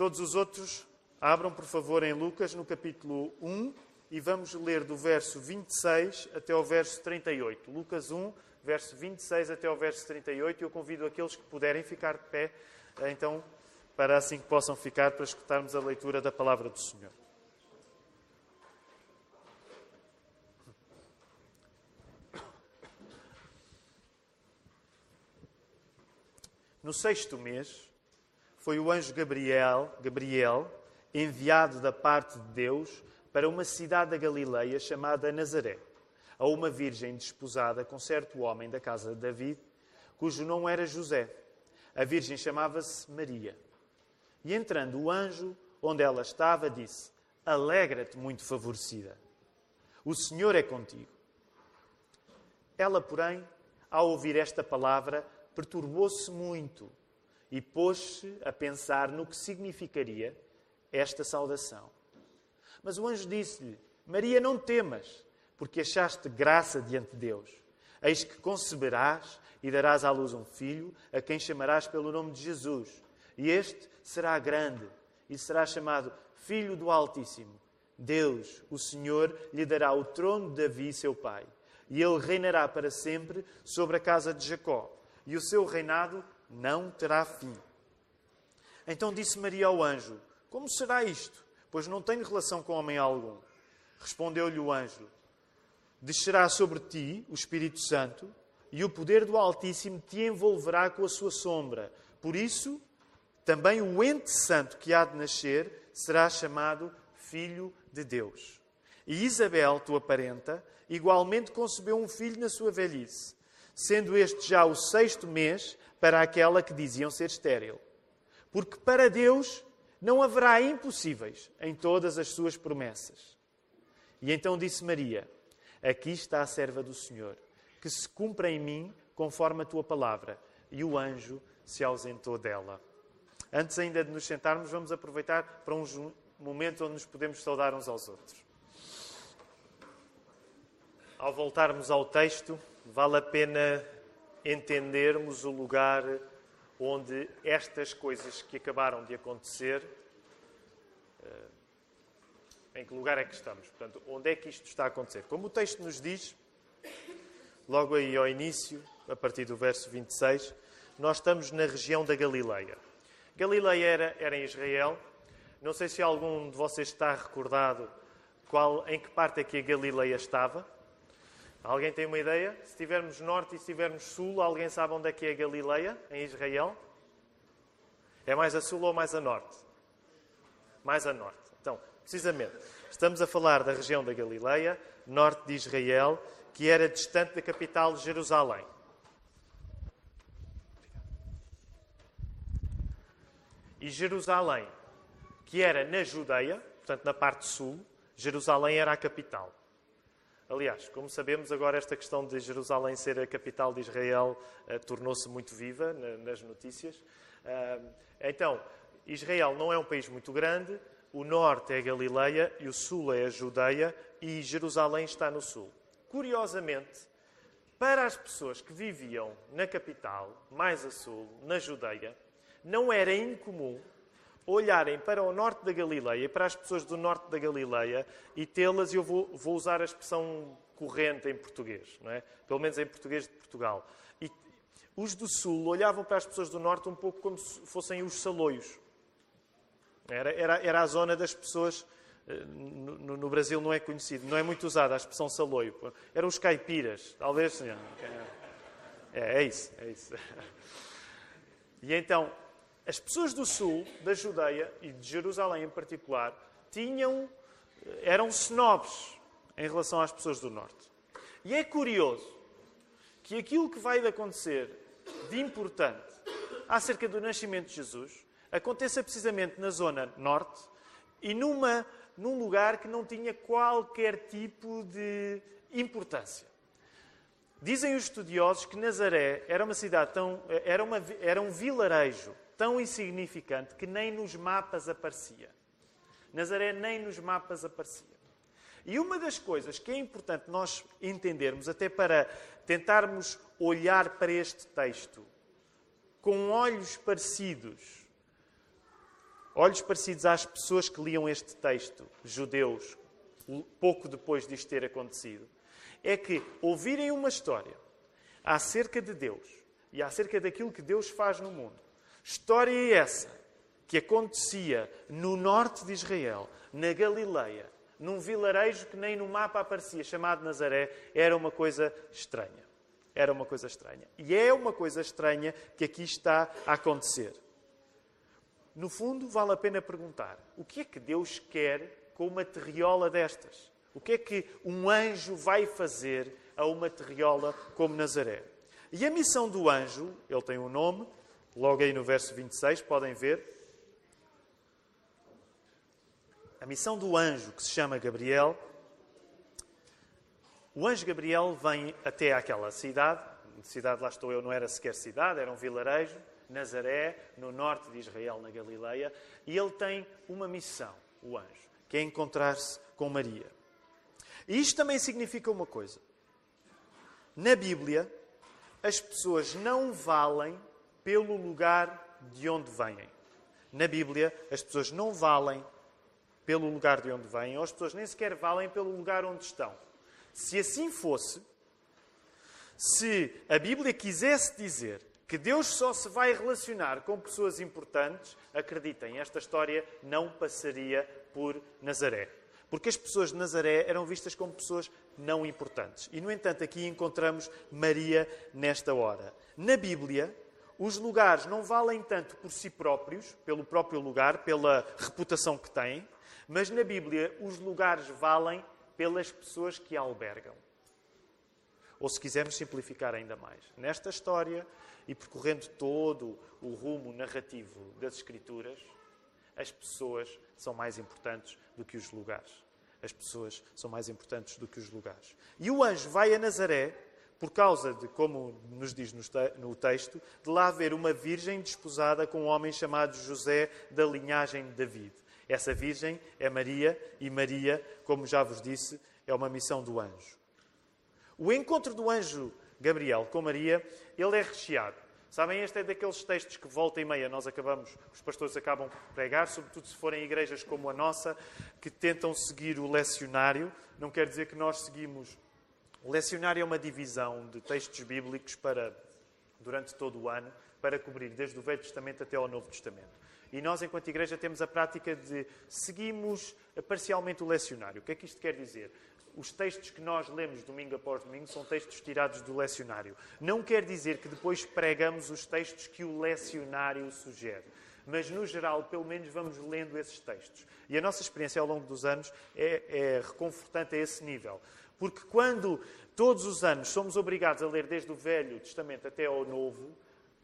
Todos os outros, abram por favor em Lucas, no capítulo 1, e vamos ler do verso 26 até ao verso 38. Lucas 1, verso 26 até ao verso 38. Eu convido aqueles que puderem ficar de pé, eh, então, para assim que possam ficar, para escutarmos a leitura da palavra do Senhor. No sexto mês, foi o anjo Gabriel, Gabriel, enviado da parte de Deus para uma cidade da Galileia chamada Nazaré, a uma virgem desposada com certo homem da casa de David, cujo nome era José. A virgem chamava-se Maria. E entrando o anjo onde ela estava, disse: Alegra-te, muito favorecida. O Senhor é contigo. Ela, porém, ao ouvir esta palavra, perturbou-se muito e pôs-se a pensar no que significaria esta saudação. Mas o anjo disse-lhe: Maria, não temas, porque achaste graça diante de Deus. Eis que conceberás e darás à luz um filho, a quem chamarás pelo nome de Jesus. E este será grande e será chamado Filho do Altíssimo. Deus, o Senhor, lhe dará o trono de Davi, seu pai, e ele reinará para sempre sobre a casa de Jacó, e o seu reinado não terá fim. Então disse Maria ao anjo: Como será isto? Pois não tenho relação com homem algum. Respondeu-lhe o anjo: Descerá sobre ti o Espírito Santo, e o poder do Altíssimo te envolverá com a sua sombra. Por isso, também o ente santo que há de nascer será chamado Filho de Deus. E Isabel, tua parenta, igualmente concebeu um filho na sua velhice, sendo este já o sexto mês para aquela que diziam ser estéril. Porque para Deus não haverá impossíveis em todas as suas promessas. E então disse Maria: Aqui está a serva do Senhor, que se cumpra em mim conforme a tua palavra. E o anjo se ausentou dela. Antes ainda de nos sentarmos, vamos aproveitar para um momento onde nos podemos saudar uns aos outros. Ao voltarmos ao texto, vale a pena entendermos o lugar onde estas coisas que acabaram de acontecer, eh, em que lugar é que estamos? Portanto, onde é que isto está a acontecer? Como o texto nos diz, logo aí ao início, a partir do verso 26, nós estamos na região da Galileia. Galileia era, era em Israel. Não sei se algum de vocês está recordado qual, em que parte é que a Galileia estava. Alguém tem uma ideia? Se estivermos norte e se estivermos sul, alguém sabe onde é que é Galileia, em Israel? É mais a sul ou mais a norte? Mais a norte. Então, precisamente, estamos a falar da região da Galileia, norte de Israel, que era distante da capital de Jerusalém. E Jerusalém, que era na Judeia, portanto na parte sul, Jerusalém era a capital. Aliás, como sabemos, agora esta questão de Jerusalém ser a capital de Israel uh, tornou-se muito viva na, nas notícias. Uh, então, Israel não é um país muito grande, o norte é a Galileia e o sul é a Judeia e Jerusalém está no sul. Curiosamente, para as pessoas que viviam na capital, mais a sul, na Judeia, não era incomum olharem para o norte da Galileia, para as pessoas do norte da Galileia e tê-las, e eu vou, vou, usar a expressão corrente em português, não é? pelo menos em português de Portugal. E os do sul olhavam para as pessoas do norte um pouco como se fossem os saloios. Era, era, era a zona das pessoas. Eh, no, no, Brasil não é conhecido, não é muito usada a expressão saloio. Eram os caipiras, talvez. É, é isso, é isso. E então, as pessoas do sul, da Judeia e de Jerusalém em particular, tinham, eram snobs em relação às pessoas do norte. E é curioso que aquilo que vai acontecer de importante acerca do nascimento de Jesus aconteça precisamente na zona norte e numa, num lugar que não tinha qualquer tipo de importância. Dizem os estudiosos que Nazaré era uma cidade tão. era, uma, era um vilarejo tão insignificante que nem nos mapas aparecia. Nazaré nem nos mapas aparecia. E uma das coisas que é importante nós entendermos, até para tentarmos olhar para este texto com olhos parecidos olhos parecidos às pessoas que liam este texto, judeus, pouco depois disto ter acontecido, é que ouvirem uma história acerca de Deus e acerca daquilo que Deus faz no mundo. História essa que acontecia no norte de Israel, na Galileia, num vilarejo que nem no mapa aparecia, chamado Nazaré, era uma coisa estranha. Era uma coisa estranha. E é uma coisa estranha que aqui está a acontecer. No fundo, vale a pena perguntar: o que é que Deus quer com uma terriola destas? O que é que um anjo vai fazer a uma terriola como Nazaré? E a missão do anjo, ele tem um nome, logo aí no verso 26, podem ver. A missão do anjo, que se chama Gabriel, o anjo Gabriel vem até aquela cidade, cidade lá estou eu, não era sequer cidade, era um vilarejo, Nazaré, no norte de Israel, na Galileia, e ele tem uma missão, o anjo, que é encontrar-se com Maria. E isto também significa uma coisa. Na Bíblia, as pessoas não valem pelo lugar de onde vêm. Na Bíblia, as pessoas não valem pelo lugar de onde vêm, ou as pessoas nem sequer valem pelo lugar onde estão. Se assim fosse, se a Bíblia quisesse dizer que Deus só se vai relacionar com pessoas importantes, acreditem, esta história não passaria por Nazaré. Porque as pessoas de Nazaré eram vistas como pessoas não importantes. E, no entanto, aqui encontramos Maria nesta hora. Na Bíblia, os lugares não valem tanto por si próprios, pelo próprio lugar, pela reputação que têm, mas na Bíblia os lugares valem pelas pessoas que albergam. Ou se quisermos simplificar ainda mais, nesta história e percorrendo todo o rumo narrativo das Escrituras, as pessoas são mais importantes do que os lugares. As pessoas são mais importantes do que os lugares. E o anjo vai a Nazaré por causa de, como nos diz no texto, de lá haver uma virgem desposada com um homem chamado José da linhagem de David. Essa virgem é Maria e Maria, como já vos disse, é uma missão do anjo. O encontro do anjo Gabriel com Maria, ele é recheado. Sabem, este é daqueles textos que volta e meia nós acabamos, os pastores acabam por pregar, sobretudo se forem igrejas como a nossa, que tentam seguir o lecionário. Não quer dizer que nós seguimos. O lecionário é uma divisão de textos bíblicos para, durante todo o ano, para cobrir desde o Velho Testamento até ao Novo Testamento. E nós, enquanto igreja, temos a prática de seguimos parcialmente o lecionário. O que é que isto quer dizer? os textos que nós lemos domingo após domingo são textos tirados do lecionário. Não quer dizer que depois pregamos os textos que o lecionário sugere. Mas, no geral, pelo menos vamos lendo esses textos. E a nossa experiência ao longo dos anos é, é reconfortante a esse nível. Porque quando todos os anos somos obrigados a ler desde o Velho Testamento até ao Novo,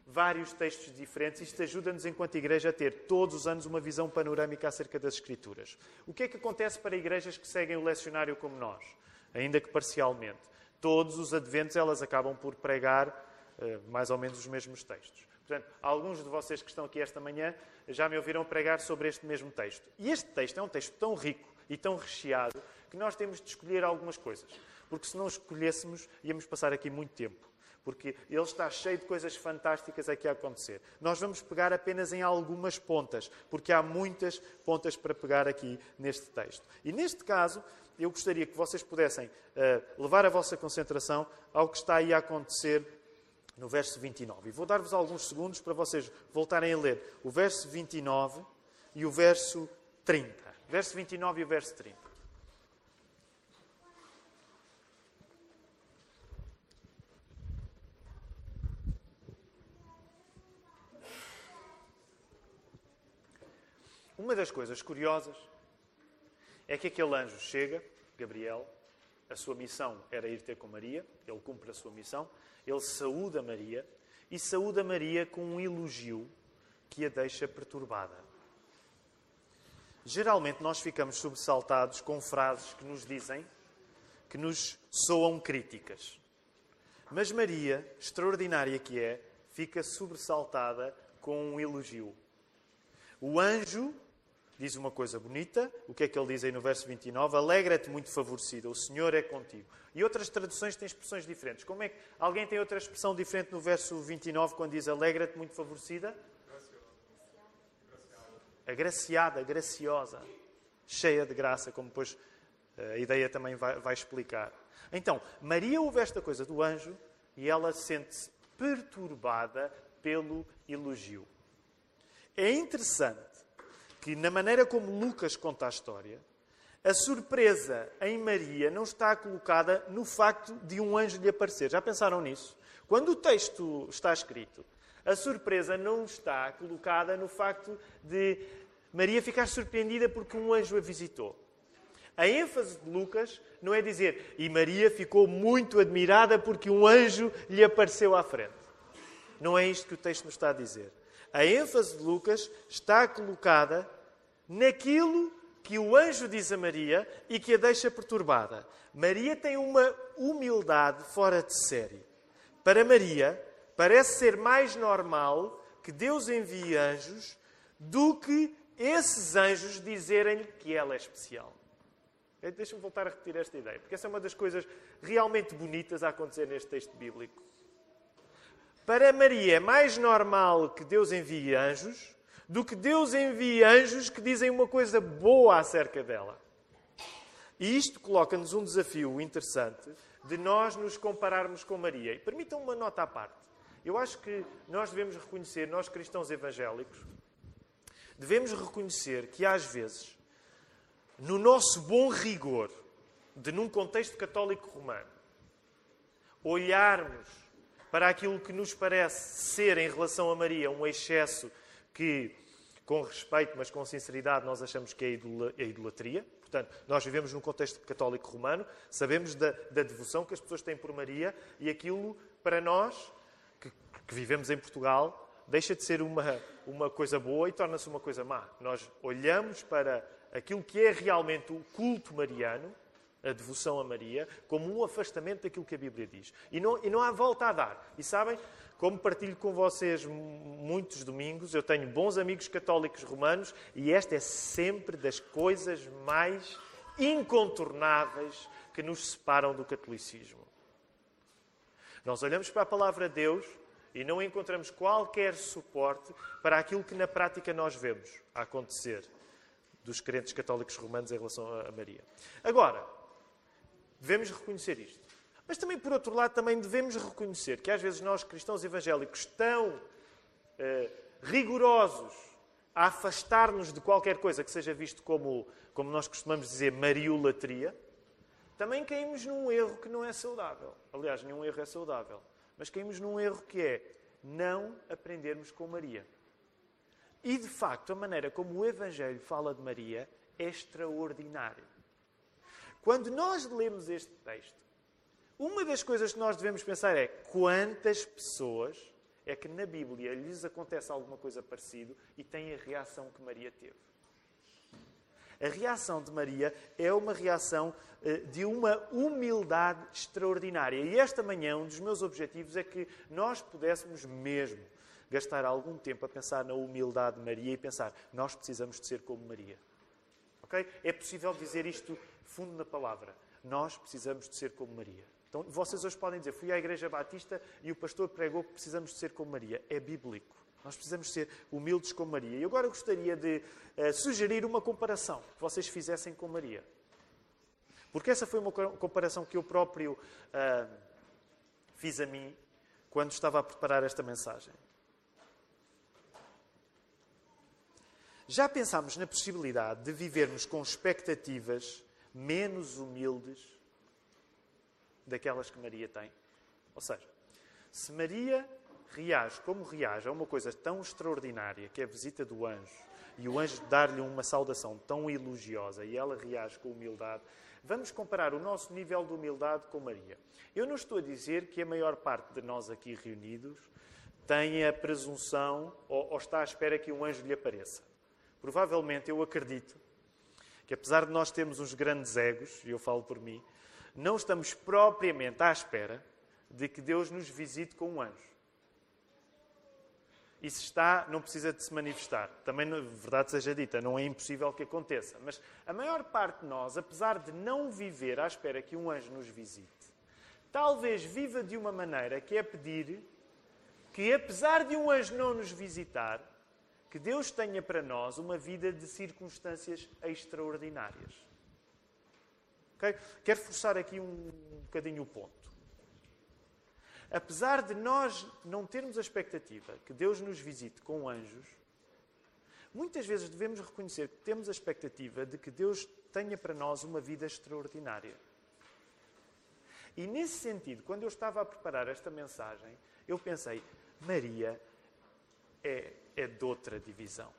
vários textos diferentes. Isto ajuda-nos, enquanto igreja, a ter todos os anos uma visão panorâmica acerca das Escrituras. O que é que acontece para igrejas que seguem o lecionário como nós? Ainda que parcialmente. Todos os adventos elas acabam por pregar uh, mais ou menos os mesmos textos. Portanto, alguns de vocês que estão aqui esta manhã já me ouviram pregar sobre este mesmo texto. E este texto é um texto tão rico e tão recheado que nós temos de escolher algumas coisas. Porque se não escolhêssemos, íamos passar aqui muito tempo porque ele está cheio de coisas fantásticas aqui a acontecer. Nós vamos pegar apenas em algumas pontas, porque há muitas pontas para pegar aqui neste texto. E neste caso, eu gostaria que vocês pudessem uh, levar a vossa concentração ao que está aí a acontecer no verso 29. E vou dar-vos alguns segundos para vocês voltarem a ler o verso 29 e o verso 30. Verso 29 e o verso 30. Uma das coisas curiosas é que aquele anjo chega, Gabriel, a sua missão era ir ter com Maria, ele cumpre a sua missão, ele saúda Maria e saúda Maria com um elogio que a deixa perturbada. Geralmente nós ficamos sobressaltados com frases que nos dizem, que nos soam críticas. Mas Maria, extraordinária que é, fica sobressaltada com um elogio. O anjo diz uma coisa bonita. O que é que ele diz aí no verso 29? Alegra-te muito favorecida, o Senhor é contigo. E outras traduções têm expressões diferentes. Como é que alguém tem outra expressão diferente no verso 29 quando diz alegra-te muito favorecida? agraciada, graciosa, cheia de graça, como depois eh, a ideia também vai, vai explicar. Então, Maria ouve esta coisa do anjo e ela sente-se perturbada pelo elogio. É interessante que, na maneira como Lucas conta a história, a surpresa em Maria não está colocada no facto de um anjo lhe aparecer. Já pensaram nisso? Quando o texto está escrito, a surpresa não está colocada no facto de Maria ficar surpreendida porque um anjo a visitou. A ênfase de Lucas não é dizer e Maria ficou muito admirada porque um anjo lhe apareceu à frente. Não é isto que o texto nos está a dizer. A ênfase de Lucas está colocada naquilo que o anjo diz a Maria e que a deixa perturbada. Maria tem uma humildade fora de série. Para Maria, parece ser mais normal que Deus envie anjos do que esses anjos dizerem-lhe que ela é especial. Deixa-me voltar a repetir esta ideia, porque essa é uma das coisas realmente bonitas a acontecer neste texto bíblico. Para Maria é mais normal que Deus envie anjos do que Deus envie anjos que dizem uma coisa boa acerca dela. E isto coloca-nos um desafio interessante de nós nos compararmos com Maria. E permitam uma nota à parte. Eu acho que nós devemos reconhecer, nós cristãos evangélicos, devemos reconhecer que às vezes, no nosso bom rigor, de num contexto católico romano, olharmos para aquilo que nos parece ser em relação a Maria um excesso que, com respeito, mas com sinceridade, nós achamos que é, é idolatria. Portanto, nós vivemos num contexto católico romano, sabemos da, da devoção que as pessoas têm por Maria e aquilo, para nós, que, que vivemos em Portugal, deixa de ser uma, uma coisa boa e torna-se uma coisa má. Nós olhamos para aquilo que é realmente o culto mariano a devoção a Maria como um afastamento daquilo que a Bíblia diz. E não, e não há volta a dar. E sabem, como partilho com vocês muitos domingos, eu tenho bons amigos católicos romanos e esta é sempre das coisas mais incontornáveis que nos separam do catolicismo. Nós olhamos para a palavra de Deus e não encontramos qualquer suporte para aquilo que na prática nós vemos acontecer dos crentes católicos romanos em relação a Maria. Agora, Devemos reconhecer isto. Mas também, por outro lado, também devemos reconhecer que às vezes nós, cristãos evangélicos, tão eh, rigorosos a afastar-nos de qualquer coisa que seja visto como, como nós costumamos dizer, mariolatria, também caímos num erro que não é saudável. Aliás, nenhum erro é saudável. Mas caímos num erro que é não aprendermos com Maria. E, de facto, a maneira como o Evangelho fala de Maria é extraordinária. Quando nós lemos este texto, uma das coisas que nós devemos pensar é quantas pessoas é que na Bíblia lhes acontece alguma coisa parecida e têm a reação que Maria teve. A reação de Maria é uma reação eh, de uma humildade extraordinária. E esta manhã, um dos meus objetivos é que nós pudéssemos mesmo gastar algum tempo a pensar na humildade de Maria e pensar, nós precisamos de ser como Maria. Okay? É possível dizer isto fundo na palavra. Nós precisamos de ser como Maria. Então, vocês hoje podem dizer, fui à Igreja Batista e o pastor pregou que precisamos de ser como Maria. É bíblico. Nós precisamos ser humildes como Maria. E agora eu gostaria de uh, sugerir uma comparação que vocês fizessem com Maria. Porque essa foi uma comparação que eu próprio uh, fiz a mim quando estava a preparar esta mensagem. Já pensámos na possibilidade de vivermos com expectativas menos humildes daquelas que Maria tem? Ou seja, se Maria reage como reage a uma coisa tão extraordinária que é a visita do anjo e o anjo dar-lhe uma saudação tão elogiosa e ela reage com humildade, vamos comparar o nosso nível de humildade com Maria. Eu não estou a dizer que a maior parte de nós aqui reunidos tenha a presunção ou, ou está à espera que um anjo lhe apareça. Provavelmente eu acredito que apesar de nós termos uns grandes egos, e eu falo por mim, não estamos propriamente à espera de que Deus nos visite com um anjo. E se está, não precisa de se manifestar. Também, verdade seja dita, não é impossível que aconteça. Mas a maior parte de nós, apesar de não viver à espera que um anjo nos visite, talvez viva de uma maneira que é pedir que, apesar de um anjo não nos visitar, que Deus tenha para nós uma vida de circunstâncias extraordinárias. Okay? Quero forçar aqui um bocadinho o ponto. Apesar de nós não termos a expectativa que Deus nos visite com anjos, muitas vezes devemos reconhecer que temos a expectativa de que Deus tenha para nós uma vida extraordinária. E nesse sentido, quando eu estava a preparar esta mensagem, eu pensei: Maria é, é de outra divisão.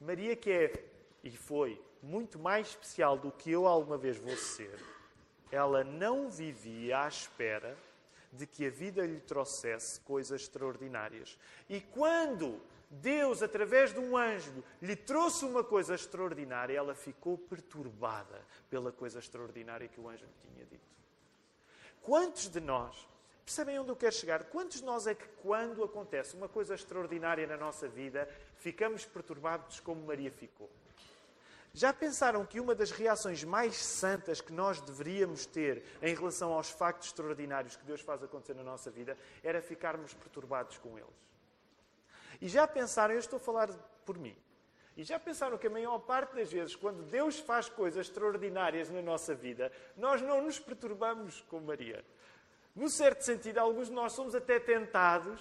Maria, que é e foi muito mais especial do que eu alguma vez vou ser, ela não vivia à espera de que a vida lhe trouxesse coisas extraordinárias. E quando Deus, através de um anjo, lhe trouxe uma coisa extraordinária, ela ficou perturbada pela coisa extraordinária que o anjo lhe tinha dito. Quantos de nós, percebem onde eu quero chegar? Quantos de nós é que, quando acontece uma coisa extraordinária na nossa vida, ficamos perturbados como Maria ficou? Já pensaram que uma das reações mais santas que nós deveríamos ter em relação aos factos extraordinários que Deus faz acontecer na nossa vida era ficarmos perturbados com eles? E já pensaram, eu estou a falar por mim, e já pensaram que a maior parte das vezes, quando Deus faz coisas extraordinárias na nossa vida, nós não nos perturbamos com Maria. No certo sentido, alguns de nós somos até tentados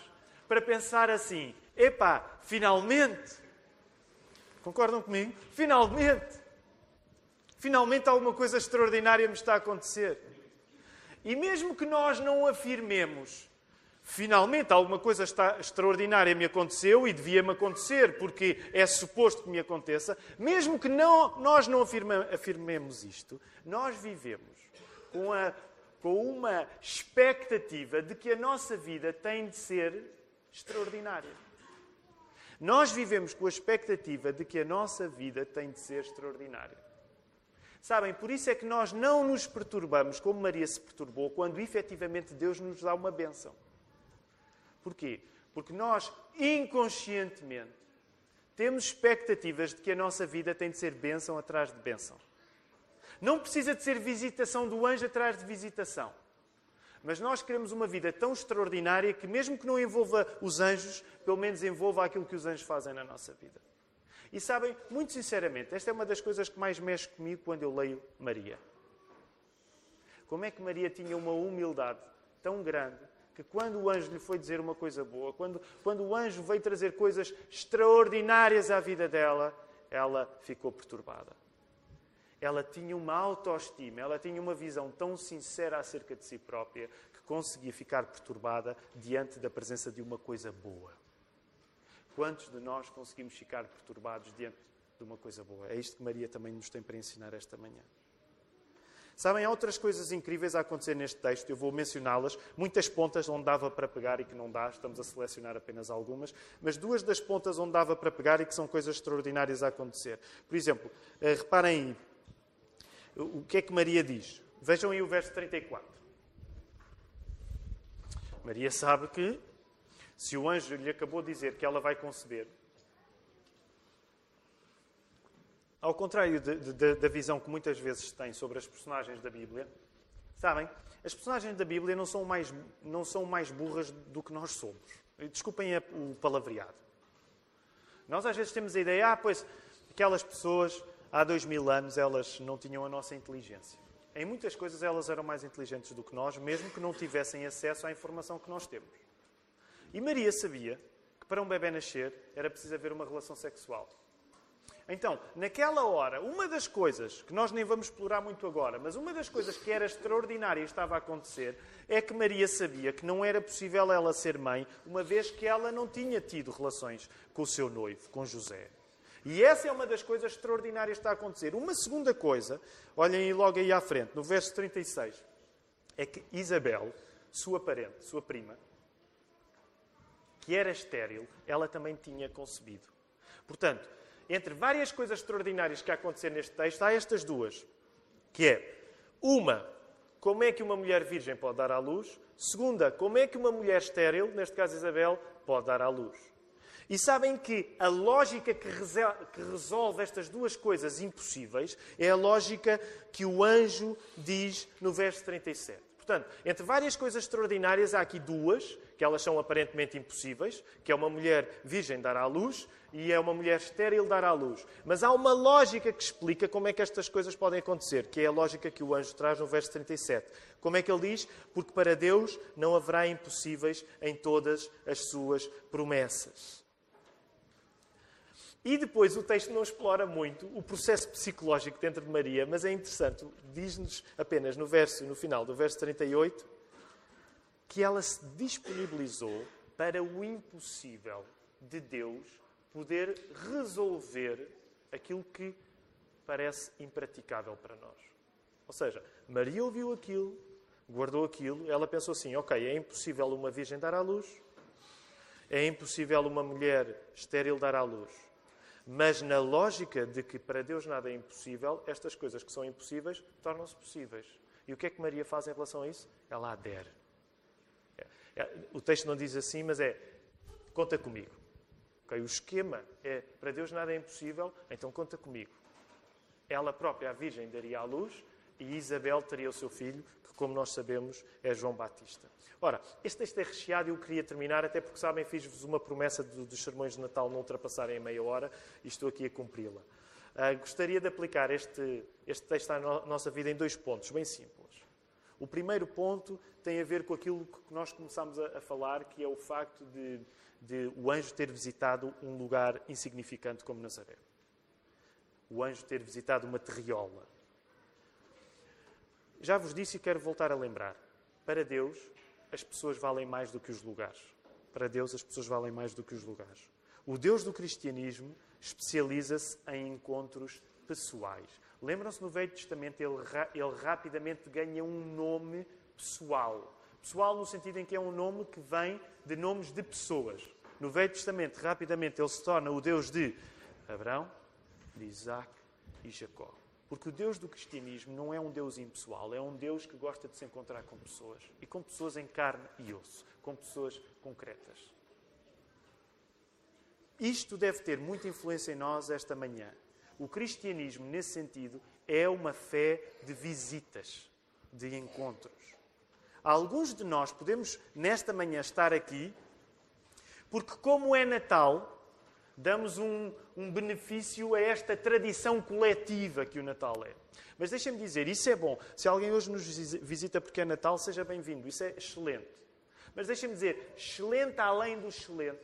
para pensar assim: epá, finalmente Concordam comigo? Finalmente! Finalmente alguma coisa extraordinária me está a acontecer. E mesmo que nós não afirmemos, finalmente alguma coisa está, extraordinária me aconteceu e devia-me acontecer porque é suposto que me aconteça, mesmo que não, nós não afirma, afirmemos isto, nós vivemos com, a, com uma expectativa de que a nossa vida tem de ser extraordinária. Nós vivemos com a expectativa de que a nossa vida tem de ser extraordinária. Sabem, por isso é que nós não nos perturbamos como Maria se perturbou quando efetivamente Deus nos dá uma bênção. Porquê? Porque nós, inconscientemente, temos expectativas de que a nossa vida tem de ser bênção atrás de bênção. Não precisa de ser visitação do anjo atrás de visitação. Mas nós queremos uma vida tão extraordinária que, mesmo que não envolva os anjos, pelo menos envolva aquilo que os anjos fazem na nossa vida. E sabem, muito sinceramente, esta é uma das coisas que mais mexe comigo quando eu leio Maria. Como é que Maria tinha uma humildade tão grande que quando o anjo lhe foi dizer uma coisa boa, quando, quando o anjo veio trazer coisas extraordinárias à vida dela, ela ficou perturbada ela tinha uma autoestima, ela tinha uma visão tão sincera acerca de si própria que conseguia ficar perturbada diante da presença de uma coisa boa. Quantos de nós conseguimos ficar perturbados diante de uma coisa boa? É isto que Maria também nos tem para ensinar esta manhã. Sabem, há outras coisas incríveis a acontecer neste texto, eu vou mencioná-las. Muitas pontas onde dava para pegar e que não dá, estamos a selecionar apenas algumas, mas duas das pontas onde dava para pegar e que são coisas extraordinárias a acontecer. Por exemplo, eh, reparem o que é que Maria diz? Vejam aí o verso 34. Maria sabe que, se o anjo lhe acabou de dizer que ela vai conceber, ao contrário de, de, da visão que muitas vezes tem sobre as personagens da Bíblia, sabem, as personagens da Bíblia não são mais, não são mais burras do que nós somos. Desculpem o palavreado. Nós às vezes temos a ideia, ah, pois, aquelas pessoas há dois mil anos elas não tinham a nossa inteligência. Em muitas coisas elas eram mais inteligentes do que nós, mesmo que não tivessem acesso à informação que nós temos. E Maria sabia que para um bebê nascer era preciso haver uma relação sexual. Então, naquela hora, uma das coisas que nós nem vamos explorar muito agora, mas uma das coisas que era extraordinária e estava a acontecer é que Maria sabia que não era possível ela ser mãe, uma vez que ela não tinha tido relações com o seu noivo, com José. E essa é uma das coisas extraordinárias que está a acontecer. Uma segunda coisa, olhem logo aí à frente, no verso 36, é que Isabel, sua parente, sua prima, que era estéril, ela também tinha concebido. Portanto, entre várias coisas extraordinárias que a acontecer neste texto, há estas duas, que é, uma, como é que uma mulher virgem pode dar à luz? Segunda, como é que uma mulher estéril, neste caso Isabel, pode dar à luz? E sabem que a lógica que resolve estas duas coisas impossíveis é a lógica que o anjo diz no verso 37. Portanto, entre várias coisas extraordinárias, há aqui duas que elas são aparentemente impossíveis, que é uma mulher virgem dar à luz e é uma mulher estéril dar à luz. Mas há uma lógica que explica como é que estas coisas podem acontecer, que é a lógica que o anjo traz no verso 37. Como é que ele diz? Porque para Deus não haverá impossíveis em todas as suas promessas. E depois o texto não explora muito o processo psicológico dentro de Maria, mas é interessante. Diz-nos apenas no verso, no final do verso 38, que ela se disponibilizou para o impossível de Deus poder resolver aquilo que parece impraticável para nós. Ou seja, Maria ouviu aquilo, guardou aquilo, ela pensou assim: ok, é impossível uma virgem dar à luz, é impossível uma mulher estéril dar à luz. Mas na lógica de que para Deus nada é impossível, estas coisas que são impossíveis tornam-se possíveis. E o que é que Maria faz em relação a isso? Ela adere. É, é, o texto não diz assim, mas é conta comigo. Okay? O esquema é para Deus nada é impossível, então conta comigo. Ela própria, a Virgem, daria à luz e Isabel teria o seu filho, como nós sabemos, é João Batista. Ora, este texto é recheado e eu queria terminar, até porque, sabem, fiz-vos uma promessa dos sermões de Natal não ultrapassarem a meia hora e estou aqui a cumpri-la. Uh, gostaria de aplicar este, este texto à no, nossa vida em dois pontos, bem simples. O primeiro ponto tem a ver com aquilo que nós começámos a, a falar, que é o facto de, de o anjo ter visitado um lugar insignificante como Nazaré. O anjo ter visitado uma terriola. Já vos disse e quero voltar a lembrar. Para Deus, as pessoas valem mais do que os lugares. Para Deus, as pessoas valem mais do que os lugares. O Deus do cristianismo especializa-se em encontros pessoais. Lembram-se no Velho Testamento, ele, ele rapidamente ganha um nome pessoal. Pessoal no sentido em que é um nome que vem de nomes de pessoas. No Velho Testamento, rapidamente, ele se torna o Deus de Abraão, de Isaac e Jacó. Porque o Deus do cristianismo não é um Deus impessoal, é um Deus que gosta de se encontrar com pessoas. E com pessoas em carne e osso, com pessoas concretas. Isto deve ter muita influência em nós esta manhã. O cristianismo, nesse sentido, é uma fé de visitas, de encontros. Alguns de nós podemos, nesta manhã, estar aqui, porque, como é Natal, damos um, um benefício a esta tradição coletiva que o Natal é. Mas deixem-me dizer, isso é bom. Se alguém hoje nos visita porque é Natal, seja bem-vindo. Isso é excelente. Mas deixem-me dizer, excelente além do excelente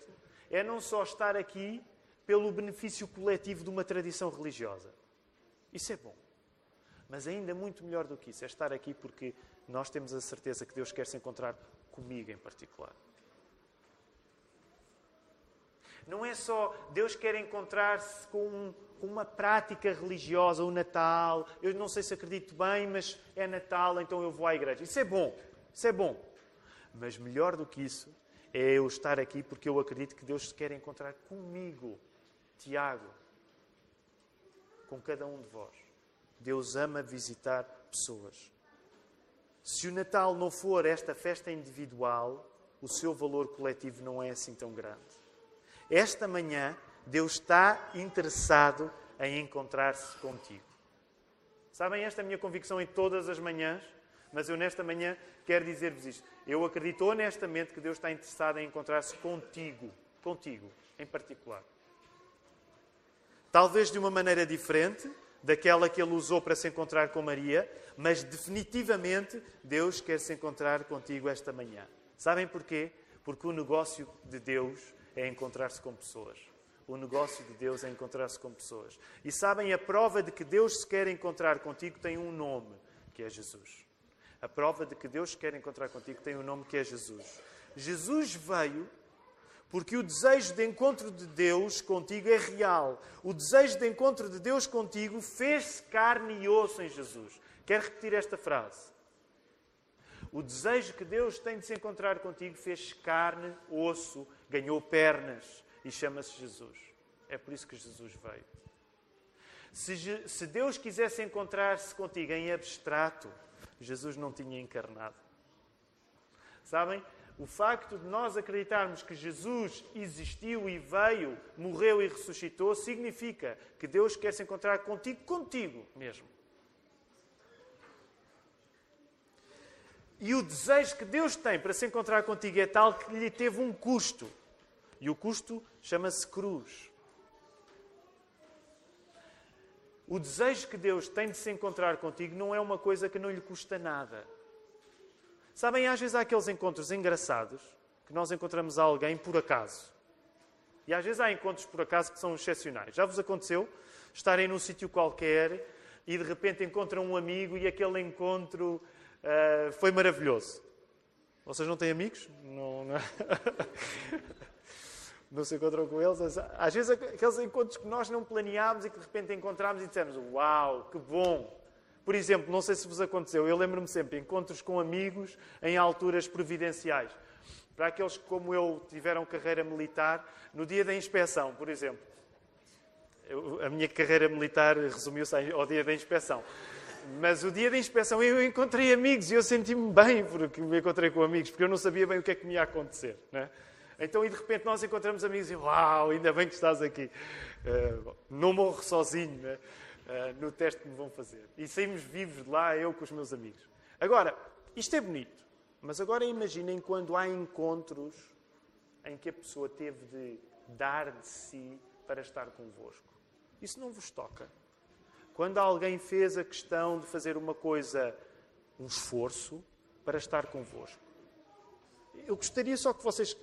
é não só estar aqui pelo benefício coletivo de uma tradição religiosa. Isso é bom. Mas ainda muito melhor do que isso é estar aqui porque nós temos a certeza que Deus quer se encontrar comigo em particular. Não é só Deus quer encontrar-se com uma prática religiosa, o Natal. Eu não sei se acredito bem, mas é Natal, então eu vou à igreja. Isso é bom, isso é bom. Mas melhor do que isso é eu estar aqui porque eu acredito que Deus se quer encontrar comigo, Tiago, com cada um de vós. Deus ama visitar pessoas. Se o Natal não for esta festa individual, o seu valor coletivo não é assim tão grande. Esta manhã, Deus está interessado em encontrar-se contigo. Sabem, esta é a minha convicção em todas as manhãs, mas eu nesta manhã quero dizer-vos isto. Eu acredito honestamente que Deus está interessado em encontrar-se contigo, contigo em particular. Talvez de uma maneira diferente daquela que ele usou para se encontrar com Maria, mas definitivamente Deus quer se encontrar contigo esta manhã. Sabem porquê? Porque o negócio de Deus é encontrar-se com pessoas. O negócio de Deus é encontrar-se com pessoas. E sabem, a prova de que Deus se quer encontrar contigo tem um nome, que é Jesus. A prova de que Deus se quer encontrar contigo tem um nome que é Jesus. Jesus veio porque o desejo de encontro de Deus contigo é real. O desejo de encontro de Deus contigo fez-se carne e osso em Jesus. Quero repetir esta frase. O desejo que Deus tem de se encontrar contigo fez carne, osso, ganhou pernas e chama-se Jesus. É por isso que Jesus veio. Se, se Deus quisesse encontrar-se contigo em abstrato, Jesus não tinha encarnado. Sabem? O facto de nós acreditarmos que Jesus existiu e veio, morreu e ressuscitou, significa que Deus quer se encontrar contigo, contigo mesmo. E o desejo que Deus tem para se encontrar contigo é tal que lhe teve um custo. E o custo chama-se cruz. O desejo que Deus tem de se encontrar contigo não é uma coisa que não lhe custa nada. Sabem, às vezes há aqueles encontros engraçados que nós encontramos alguém por acaso. E às vezes há encontros por acaso que são excepcionais. Já vos aconteceu estarem num sítio qualquer e de repente encontram um amigo e aquele encontro uh, foi maravilhoso. Vocês não têm amigos? Não, não... não se encontram com eles. Às vezes aqueles encontros que nós não planeámos e que de repente encontramos e dissemos Uau, que bom! Por exemplo, não sei se vos aconteceu, eu lembro-me sempre encontros com amigos em alturas providenciais. Para aqueles que, como eu, tiveram carreira militar, no dia da inspeção, por exemplo. Eu, a minha carreira militar resumiu-se ao dia da inspeção. Mas o dia da inspeção eu encontrei amigos e eu senti-me bem porque me encontrei com amigos, porque eu não sabia bem o que é que me ia acontecer. Né? Então, e de repente nós encontramos amigos e uau, ainda bem que estás aqui. Uh, não morro sozinho né? uh, no teste que me vão fazer. E saímos vivos de lá, eu com os meus amigos. Agora, isto é bonito, mas agora imaginem quando há encontros em que a pessoa teve de dar de si para estar convosco. Isso não vos toca. Quando alguém fez a questão de fazer uma coisa, um esforço, para estar convosco. Eu gostaria só que vocês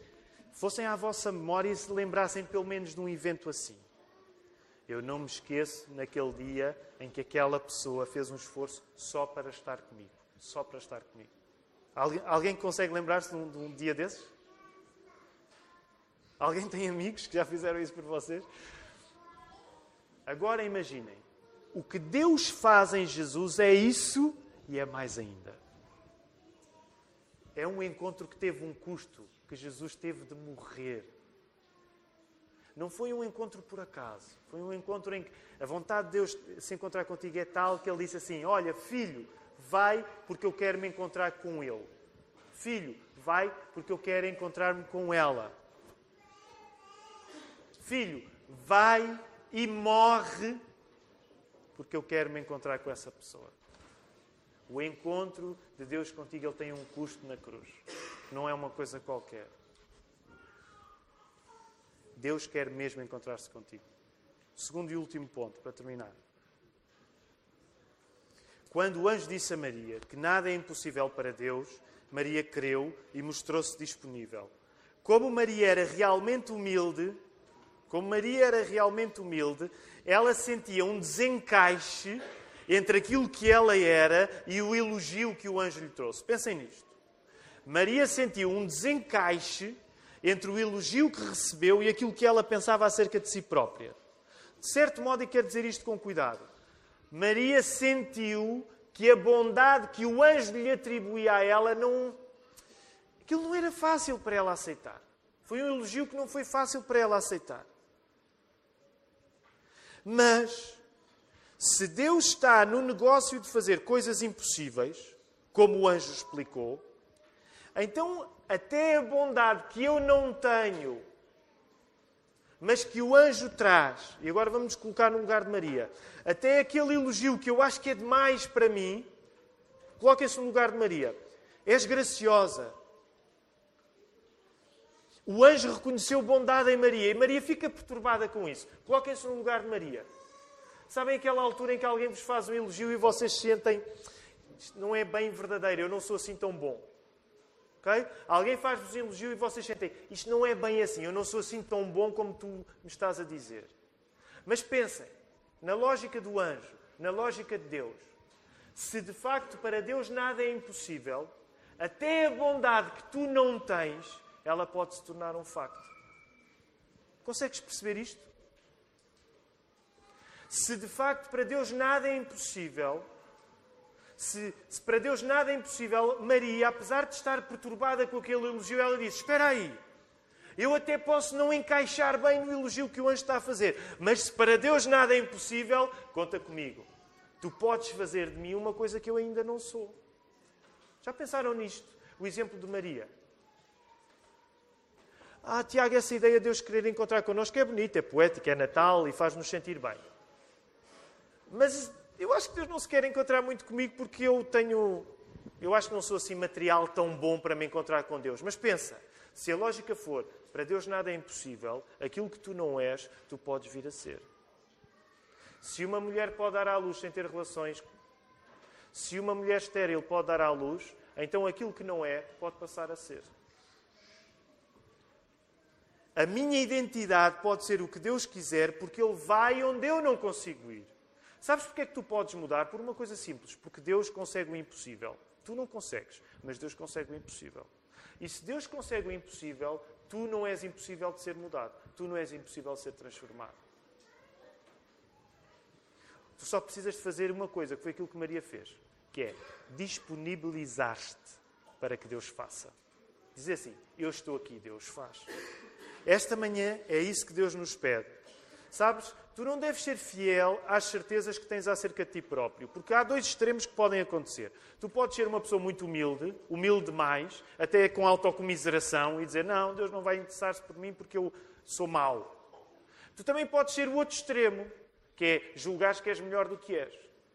fossem à vossa memória e se lembrassem pelo menos de um evento assim. Eu não me esqueço naquele dia em que aquela pessoa fez um esforço só para estar comigo. Só para estar comigo. Alguém, consegue lembrar-se de, um, de um dia desses? Alguém tem amigos que já fizeram isso por vocês? Agora imaginem, o que Deus faz em Jesus é isso e é mais ainda. É um encontro que teve um custo, que Jesus teve de morrer. Não foi um encontro por acaso. Foi um encontro em que a vontade de Deus se encontrar contigo é tal que Ele disse assim: Olha, filho, vai porque eu quero me encontrar com Ele. Filho, vai porque eu quero encontrar-me com ela. Filho, vai e morre porque eu quero me encontrar com essa pessoa. O encontro de Deus contigo ele tem um custo na cruz. Não é uma coisa qualquer. Deus quer mesmo encontrar-se contigo. Segundo e último ponto, para terminar. Quando o anjo disse a Maria que nada é impossível para Deus, Maria creu e mostrou-se disponível. Como Maria era realmente humilde, como Maria era realmente humilde, ela sentia um desencaixe entre aquilo que ela era e o elogio que o anjo lhe trouxe. Pensem nisto. Maria sentiu um desencaixe entre o elogio que recebeu e aquilo que ela pensava acerca de si própria. De certo modo, e quero dizer isto com cuidado, Maria sentiu que a bondade que o anjo lhe atribuía a ela não. aquilo não era fácil para ela aceitar. Foi um elogio que não foi fácil para ela aceitar. Mas, se Deus está no negócio de fazer coisas impossíveis, como o anjo explicou, então até a bondade que eu não tenho, mas que o anjo traz, e agora vamos colocar no lugar de Maria, até aquele elogio que eu acho que é demais para mim, coloquem-se no lugar de Maria. És graciosa. O anjo reconheceu bondade em Maria e Maria fica perturbada com isso. Coloquem-se no lugar de Maria. Sabem aquela altura em que alguém vos faz um elogio e vocês sentem isto não é bem verdadeiro, eu não sou assim tão bom. Okay? Alguém faz-vos um elogio e vocês sentem isto não é bem assim, eu não sou assim tão bom como tu me estás a dizer. Mas pensem, na lógica do anjo, na lógica de Deus, se de facto para Deus nada é impossível, até a bondade que tu não tens ela pode se tornar um facto. Consegues perceber isto? Se de facto para Deus nada é impossível, se, se, para Deus nada é impossível, Maria, apesar de estar perturbada com aquele elogio, ela diz: Espera aí, eu até posso não encaixar bem no elogio que o anjo está a fazer, mas se para Deus nada é impossível, conta comigo. Tu podes fazer de mim uma coisa que eu ainda não sou. Já pensaram nisto? O exemplo de Maria. Ah, Tiago, essa ideia de Deus querer encontrar connosco é bonita, é poética, é Natal e faz-nos sentir bem. Mas eu acho que Deus não se quer encontrar muito comigo porque eu tenho Eu acho que não sou assim material tão bom para me encontrar com Deus. Mas pensa, se a lógica for para Deus nada é impossível, aquilo que tu não és, tu podes vir a ser. Se uma mulher pode dar à luz sem ter relações, se uma mulher estéril pode dar à luz, então aquilo que não é pode passar a ser. A minha identidade pode ser o que Deus quiser, porque Ele vai onde eu não consigo ir. Sabes porque é que tu podes mudar? Por uma coisa simples, porque Deus consegue o impossível. Tu não consegues, mas Deus consegue o impossível. E se Deus consegue o impossível, tu não és impossível de ser mudado. Tu não és impossível de ser transformado. Tu só precisas de fazer uma coisa, que foi aquilo que Maria fez, que é disponibilizar-te para que Deus faça. Dizer assim: Eu estou aqui, Deus faz. Esta manhã é isso que Deus nos pede. Sabes, tu não deves ser fiel às certezas que tens acerca de ti próprio, porque há dois extremos que podem acontecer. Tu podes ser uma pessoa muito humilde, humilde demais, até com autocomiseração, e dizer: Não, Deus não vai interessar-se por mim porque eu sou mau. Tu também podes ser o outro extremo, que é julgares que és melhor do que és.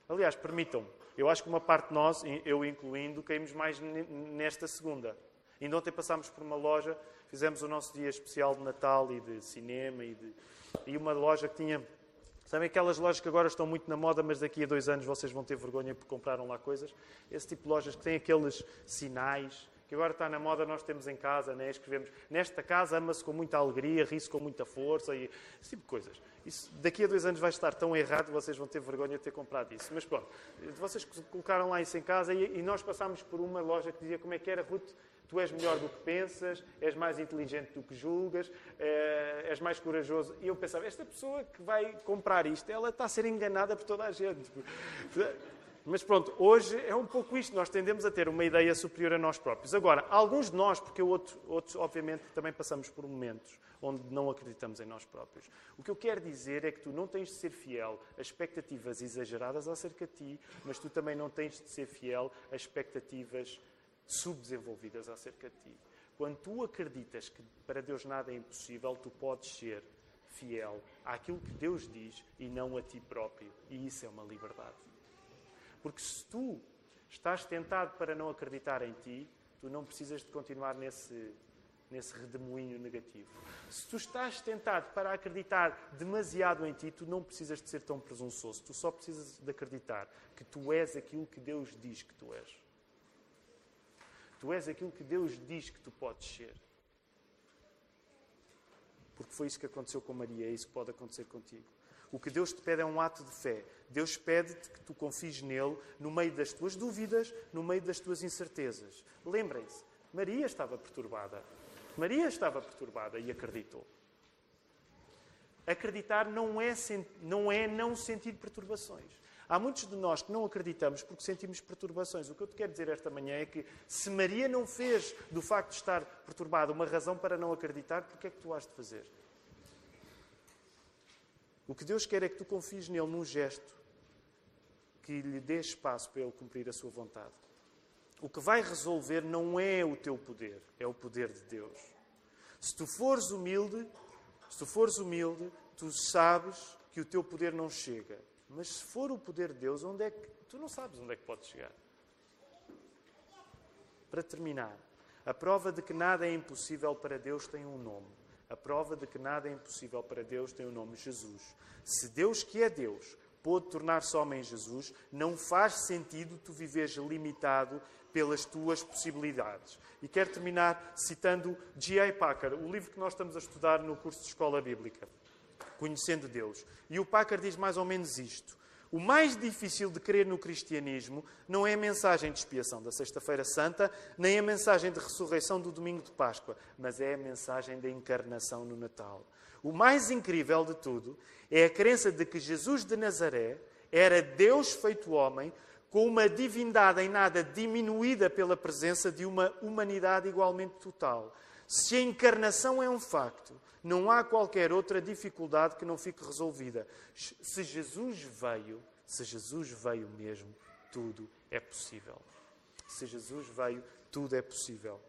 Aliás, permitam-me, eu acho que uma parte de nós, eu incluindo, caímos mais nesta segunda. Ainda ontem passámos por uma loja, fizemos o nosso dia especial de Natal e de cinema e de e uma loja que tinha. Sabem aquelas lojas que agora estão muito na moda, mas daqui a dois anos vocês vão ter vergonha porque compraram lá coisas? Esse tipo de lojas que têm aqueles sinais, que agora está na moda, nós temos em casa, né? escrevemos nesta casa ama-se com muita alegria, ri-se com muita força, e esse tipo de coisas. Isso daqui a dois anos vai estar tão errado que vocês vão ter vergonha de ter comprado isso. Mas pronto, vocês colocaram lá isso em casa e, e nós passámos por uma loja que dizia como é que era, Ruth, tu és melhor do que pensas, és mais inteligente do que julgas, eh, és mais corajoso. E eu pensava, esta pessoa que vai comprar isto, ela está a ser enganada por toda a gente. Mas pronto, hoje é um pouco isto. Nós tendemos a ter uma ideia superior a nós próprios. Agora, alguns de nós, porque outros, outros obviamente, também passamos por momentos onde não acreditamos em nós próprios. O que eu quero dizer é que tu não tens de ser fiel a expectativas exageradas acerca de ti, mas tu também não tens de ser fiel a expectativas subdesenvolvidas acerca de ti. Quando tu acreditas que para Deus nada é impossível, tu podes ser fiel àquilo que Deus diz e não a ti próprio. E isso é uma liberdade. Porque se tu estás tentado para não acreditar em ti, tu não precisas de continuar nesse, nesse redemoinho negativo. Se tu estás tentado para acreditar demasiado em ti, tu não precisas de ser tão presunçoso. Tu só precisas de acreditar que tu és aquilo que Deus diz que tu és. Tu és aquilo que Deus diz que tu podes ser. Porque foi isso que aconteceu com Maria, é isso que pode acontecer contigo. O que Deus te pede é um ato de fé. Deus pede-te que tu confies nele no meio das tuas dúvidas, no meio das tuas incertezas. Lembrem-se, Maria estava perturbada. Maria estava perturbada e acreditou. Acreditar não é, não é não sentir perturbações. Há muitos de nós que não acreditamos porque sentimos perturbações. O que eu te quero dizer esta manhã é que se Maria não fez do facto de estar perturbada uma razão para não acreditar, o que é que tu has de fazer? O que Deus quer é que tu confies nele num gesto que lhe dê espaço para ele cumprir a sua vontade. O que vai resolver não é o teu poder, é o poder de Deus. Se tu fores humilde, se tu fores humilde, tu sabes que o teu poder não chega. Mas se for o poder de Deus, onde é que tu não sabes onde é que pode chegar? Para terminar, a prova de que nada é impossível para Deus tem um nome. A prova de que nada é impossível para Deus tem o um nome Jesus. Se Deus, que é Deus, pôde tornar-se homem em Jesus, não faz sentido tu viveres limitado pelas tuas possibilidades. E quero terminar citando G.A. Packer, o livro que nós estamos a estudar no curso de Escola Bíblica conhecendo Deus. E o Packer diz mais ou menos isto. O mais difícil de crer no cristianismo não é a mensagem de expiação da Sexta-feira Santa, nem a mensagem de ressurreição do domingo de Páscoa, mas é a mensagem da encarnação no Natal. O mais incrível de tudo é a crença de que Jesus de Nazaré era Deus feito homem, com uma divindade em nada diminuída pela presença de uma humanidade igualmente total. Se a encarnação é um facto, não há qualquer outra dificuldade que não fique resolvida. Se Jesus veio, se Jesus veio mesmo, tudo é possível. Se Jesus veio, tudo é possível.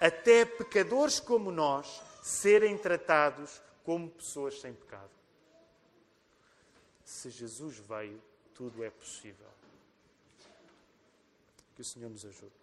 Até pecadores como nós serem tratados como pessoas sem pecado. Se Jesus veio, tudo é possível. Que o Senhor nos ajude.